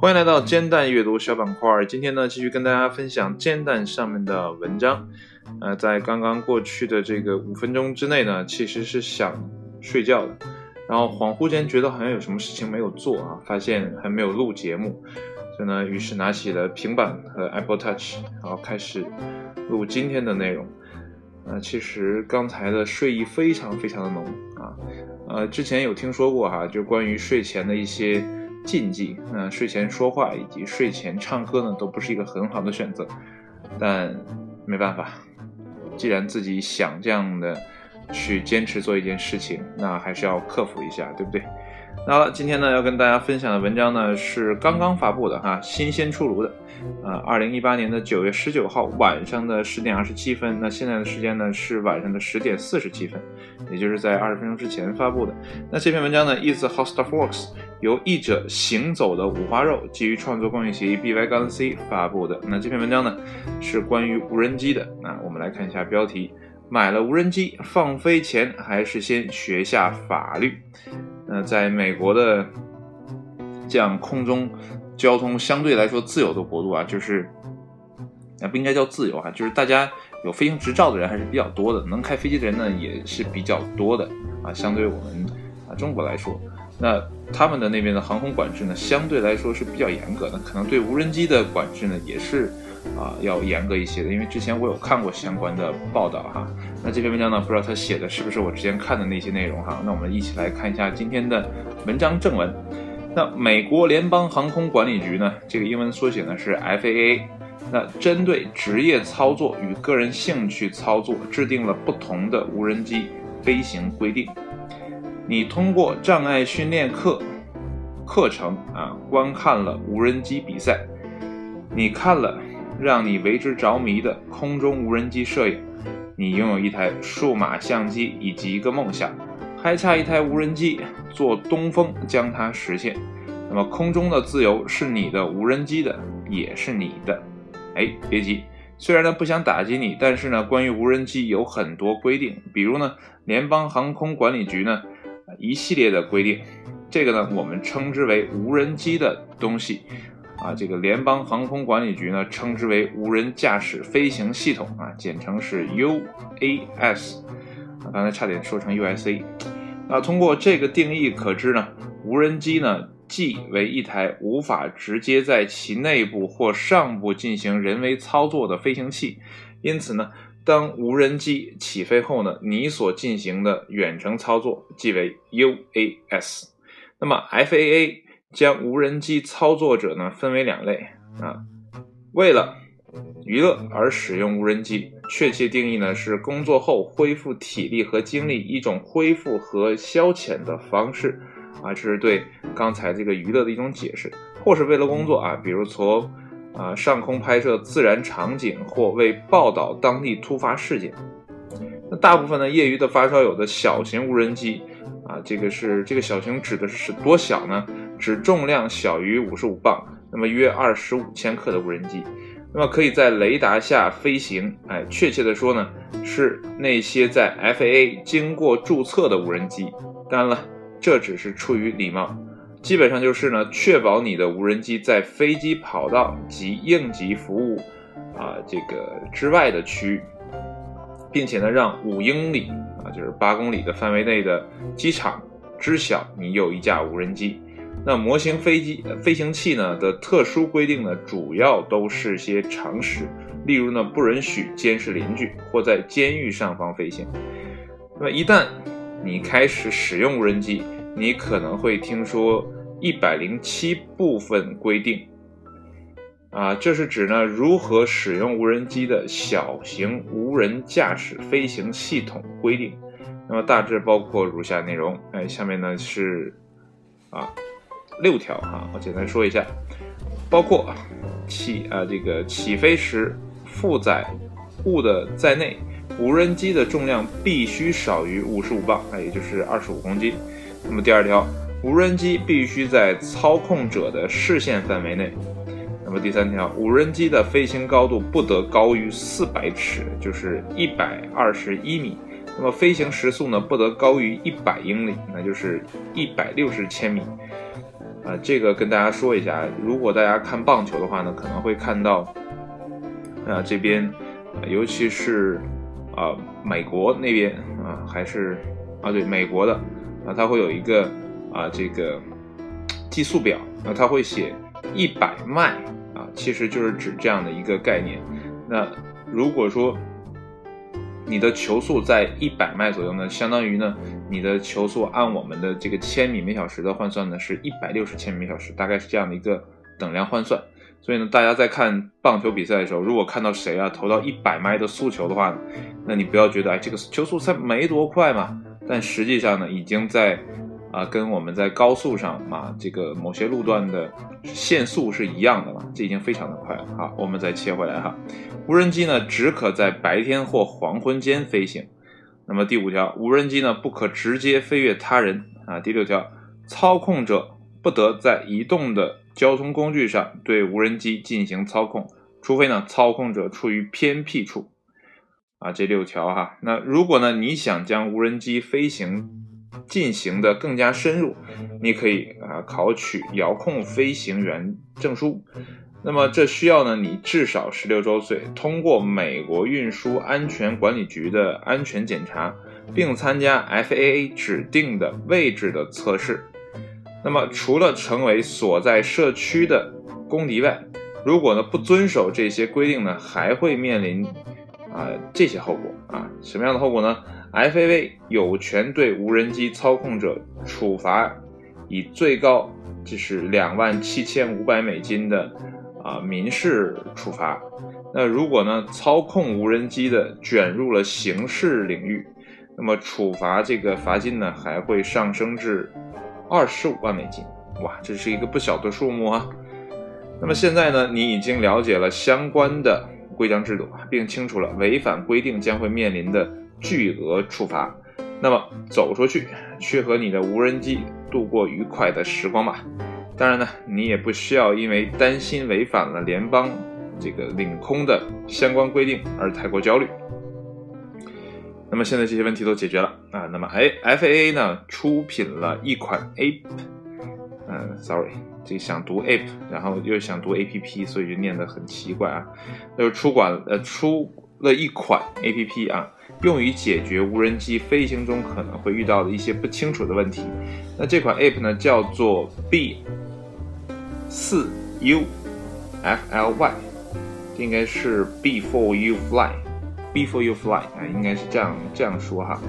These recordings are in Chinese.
欢迎来到煎蛋阅读小板块。今天呢，继续跟大家分享煎蛋上面的文章。呃，在刚刚过去的这个五分钟之内呢，其实是想睡觉的，然后恍惚间觉得好像有什么事情没有做啊，发现还没有录节目，所以呢，于是拿起了平板和 Apple Touch，然后开始录今天的内容。呃，其实刚才的睡意非常非常的浓。呃，之前有听说过哈，就关于睡前的一些。禁忌，那睡前说话以及睡前唱歌呢，都不是一个很好的选择。但没办法，既然自己想这样的去坚持做一件事情，那还是要克服一下，对不对？好了，今天呢要跟大家分享的文章呢是刚刚发布的哈，新鲜出炉的。呃，二零一八年的九月十九号晚上的十点二十七分，那现在的时间呢是晚上的十点四十七分，也就是在二十分钟之前发布的。那这篇文章呢，is how stuff works，由译者行走的五花肉基于创作公益协议 by 杠 c 发布的。那这篇文章呢是关于无人机的。那我们来看一下标题：买了无人机放飞前还是先学下法律？呃在美国的这样空中。交通相对来说自由的国度啊，就是啊不应该叫自由啊，就是大家有飞行执照的人还是比较多的，能开飞机的人呢也是比较多的啊。相对我们啊中国来说，那他们的那边的航空管制呢，相对来说是比较严格的，可能对无人机的管制呢也是啊要严格一些的。因为之前我有看过相关的报道哈。那这篇文章呢，不知道他写的是不是我之前看的那些内容哈。那我们一起来看一下今天的文章正文。那美国联邦航空管理局呢？这个英文缩写呢是 FAA。那针对职业操作与个人兴趣操作，制定了不同的无人机飞行规定。你通过障碍训练课课程啊，观看了无人机比赛，你看了让你为之着迷的空中无人机摄影，你拥有一台数码相机以及一个梦想。还差一台无人机做东风将它实现。那么空中的自由是你的，无人机的也是你的。哎，别急，虽然呢不想打击你，但是呢关于无人机有很多规定，比如呢联邦航空管理局呢一系列的规定，这个呢我们称之为无人机的东西啊，这个联邦航空管理局呢称之为无人驾驶飞行系统啊，简称是 UAS 啊。刚才差点说成 USA，那通过这个定义可知呢，无人机呢既为一台无法直接在其内部或上部进行人为操作的飞行器，因此呢，当无人机起飞后呢，你所进行的远程操作即为 UAS。那么 FAA 将无人机操作者呢分为两类啊，为了娱乐而使用无人机。确切定义呢是工作后恢复体力和精力一种恢复和消遣的方式，啊，这是对刚才这个娱乐的一种解释，或是为了工作啊，比如从啊上空拍摄自然场景或为报道当地突发事件。那大部分呢业余的发烧友的小型无人机啊，这个是这个小型指的是多小呢？指重量小于五十五磅，那么约二十五千克的无人机。那么可以在雷达下飞行，哎，确切的说呢，是那些在 FAA 经过注册的无人机。当然了，这只是出于礼貌，基本上就是呢，确保你的无人机在飞机跑道及应急服务啊这个之外的区域，并且呢，让五英里啊，就是八公里的范围内的机场知晓你有一架无人机。那模型飞机飞行器呢的特殊规定呢，主要都是些常识，例如呢，不允许监视邻居或在监狱上方飞行。那么一旦你开始使用无人机，你可能会听说一百零七部分规定，啊，这是指呢如何使用无人机的小型无人驾驶飞行系统规定。那么大致包括如下内容，哎，下面呢是啊。六条啊，我简单说一下，包括起啊这个起飞时负载物的在内，无人机的重量必须少于五十五磅，那也就是二十五公斤。那么第二条，无人机必须在操控者的视线范围内。那么第三条，无人机的飞行高度不得高于四百尺，就是一百二十一米。那么飞行时速呢不得高于一百英里，那就是一百六十千米。啊，这个跟大家说一下，如果大家看棒球的话呢，可能会看到，啊这边，尤其是啊美国那边啊，还是啊对美国的啊，它会有一个啊这个计速表，那它会写一百迈啊，其实就是指这样的一个概念。那如果说你的球速在一百迈左右呢，相当于呢，你的球速按我们的这个千米每小时的换算呢，是一百六十千米每小时，大概是这样的一个等量换算。所以呢，大家在看棒球比赛的时候，如果看到谁啊投到一百迈的速球的话，那你不要觉得哎，这个球速才没多快嘛，但实际上呢，已经在啊跟我们在高速上嘛，这个某些路段的限速是一样的嘛，这已经非常的快了。好，我们再切回来哈。无人机呢，只可在白天或黄昏间飞行。那么第五条，无人机呢不可直接飞越他人啊。第六条，操控者不得在移动的交通工具上对无人机进行操控，除非呢操控者处于偏僻处啊。这六条哈，那如果呢你想将无人机飞行进行的更加深入，你可以啊考取遥控飞行员证书。那么这需要呢，你至少十六周岁，通过美国运输安全管理局的安全检查，并参加 FAA 指定的位置的测试。那么除了成为所在社区的公敌外，如果呢不遵守这些规定呢，还会面临啊这些后果啊什么样的后果呢？FAA 有权对无人机操控者处罚以最高就是两万七千五百美金的。啊，民事处罚。那如果呢，操控无人机的卷入了刑事领域，那么处罚这个罚金呢，还会上升至二十五万美金。哇，这是一个不小的数目啊。那么现在呢，你已经了解了相关的规章制度，并清楚了违反规定将会面临的巨额处罚。那么走出去，去和你的无人机度过愉快的时光吧。当然呢，你也不需要因为担心违反了联邦这个领空的相关规定而太过焦虑。那么现在这些问题都解决了啊，那么哎，FAA 呢出品了一款 App，嗯，sorry，这想读 App，然后又想读 APP，所以就念得很奇怪啊。就是出管呃出了一款 APP 啊，用于解决无人机飞行中可能会遇到的一些不清楚的问题。那这款 App 呢叫做 B。四 U F L Y，应该是 Before You Fly，Before You Fly 啊，应该是这样这样说哈。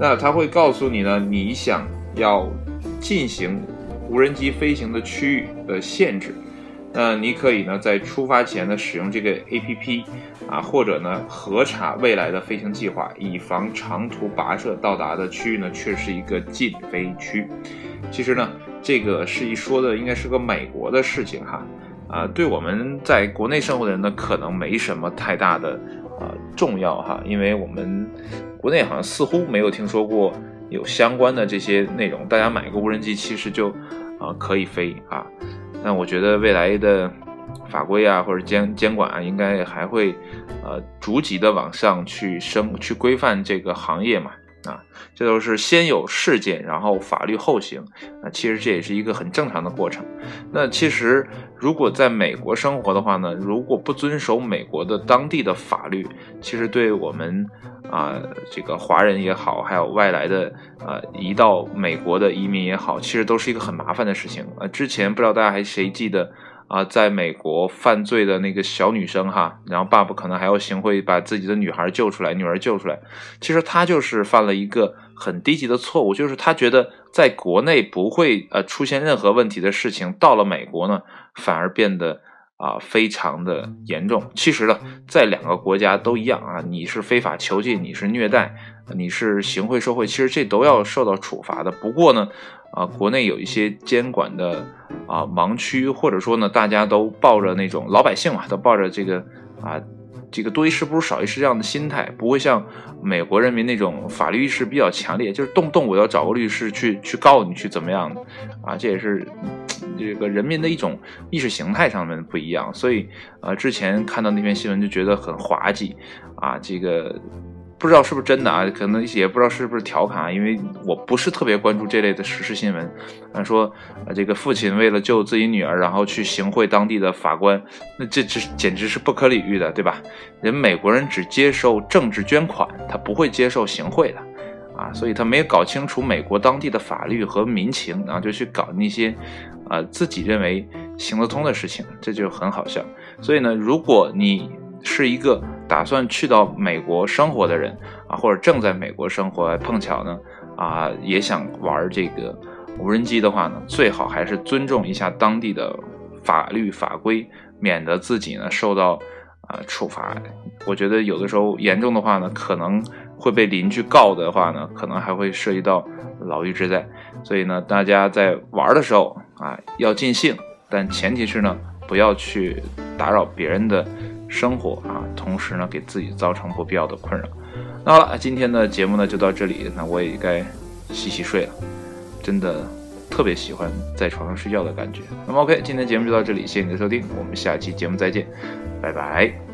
那它会告诉你呢，你想要进行无人机飞行的区域的限制。那你可以呢，在出发前呢，使用这个 A P P 啊，或者呢，核查未来的飞行计划，以防长途跋涉到达的区域呢，却是一个禁飞区。其实呢。这个是一说的，应该是个美国的事情哈，啊，对我们在国内生活的人呢，可能没什么太大的呃重要哈，因为我们国内好像似乎没有听说过有相关的这些内容，大家买个无人机其实就啊可以飞啊，但我觉得未来的法规啊或者监监管啊，应该还会呃逐级的往上去升去规范这个行业嘛。啊，这都是先有事件，然后法律后行。那其实这也是一个很正常的过程。那其实如果在美国生活的话呢，如果不遵守美国的当地的法律，其实对我们啊这个华人也好，还有外来的啊移到美国的移民也好，其实都是一个很麻烦的事情。呃，之前不知道大家还谁记得？啊，在美国犯罪的那个小女生哈，然后爸爸可能还要行贿把自己的女孩救出来，女儿救出来。其实他就是犯了一个很低级的错误，就是他觉得在国内不会呃出现任何问题的事情，到了美国呢反而变得啊非常的严重。其实呢，在两个国家都一样啊，你是非法囚禁，你是虐待，你是行贿受贿，其实这都要受到处罚的。不过呢。啊，国内有一些监管的啊盲区，或者说呢，大家都抱着那种老百姓嘛，都抱着这个啊这个多一事不如少一事这样的心态，不会像美国人民那种法律意识比较强烈，就是动不动我要找个律师去去告你去怎么样的啊，这也是这个人民的一种意识形态上面不一样，所以呃之前看到那篇新闻就觉得很滑稽啊，这个不知道是不是真的啊？可能也不知道是不是调侃啊，因为我不是特别关注这类的时事新闻。啊，说啊，这个父亲为了救自己女儿，然后去行贿当地的法官，那这这简直是不可理喻的，对吧？人美国人只接受政治捐款，他不会接受行贿的，啊，所以他没有搞清楚美国当地的法律和民情，然后就去搞那些，啊，自己认为行得通的事情，这就很好笑。所以呢，如果你是一个打算去到美国生活的人啊，或者正在美国生活，碰巧呢啊也想玩这个无人机的话呢，最好还是尊重一下当地的法律法规，免得自己呢受到啊处罚。我觉得有的时候严重的话呢，可能会被邻居告的话呢，可能还会涉及到牢狱之灾。所以呢，大家在玩的时候啊要尽兴，但前提是呢不要去打扰别人的。生活啊，同时呢，给自己造成不必要的困扰。那好了，今天的节目呢就到这里，那我也该洗洗睡了。真的特别喜欢在床上睡觉的感觉。那么 OK，今天节目就到这里，谢谢你的收听，我们下期节目再见，拜拜。